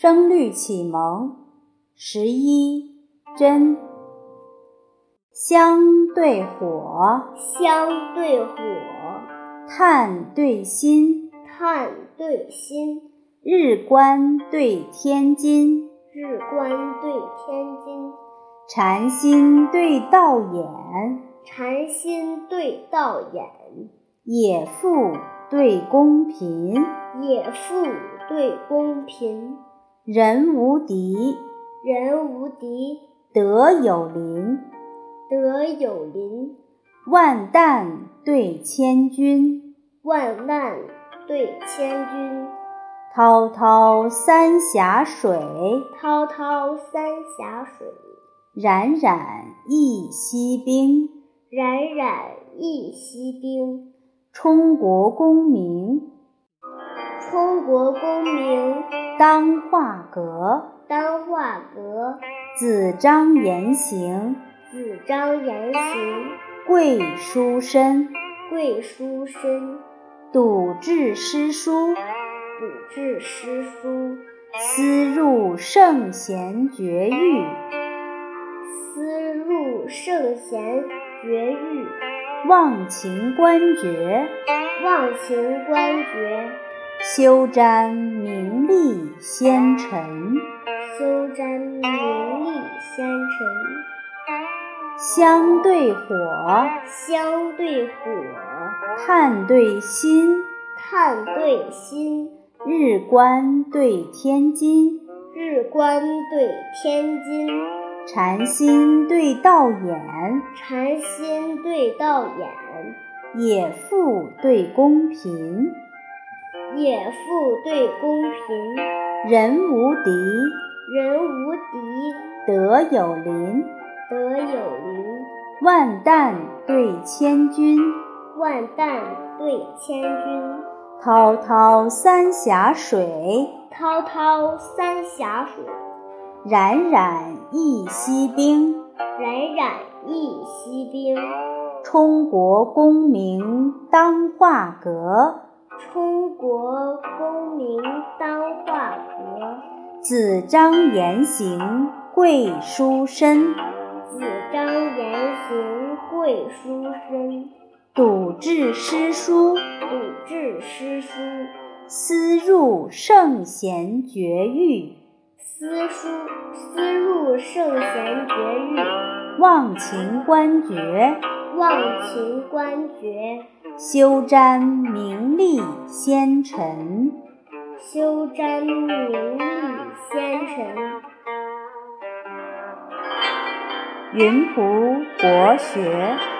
声律启蒙十一真。香对火，香对火，炭对薪，炭对薪，日观对天津，日观对天津，禅心对道眼，禅心对道眼，野富对公贫，野富对公贫，人无敌，人无敌，德有邻。德有邻，万担对千钧，万难对千钧。滔滔三峡水，滔滔三峡水。冉冉一溪冰，冉冉一溪冰。冲国功名，冲国功名。当画阁，当画阁。子张言行。子张言行，贵书生，贵书生，笃志诗书，笃志诗书，思入圣贤绝域，思入圣贤绝域，忘情观绝，忘情观绝，修瞻名利先尘，修瞻名利先尘。香对火，香对火；炭对薪，炭对薪；日观对天津，日观对天津；禅心对道眼，禅心对道眼；野富对公贫，野富对公平；人无敌，人无敌；德有邻。德有邻，万担对千钧，万担对千钧。滔滔三峡水，滔滔三峡水。冉冉一溪冰，冉冉一溪冰。冲国功名当画阁，充国公名当画阁。子张言行贵书身。子张言行贵书身，笃志诗书，笃志诗书，思入圣贤绝域，思书思入圣贤绝域，忘情观绝，忘情观绝，修瞻名利先尘，修瞻名利先尘。云仆国学。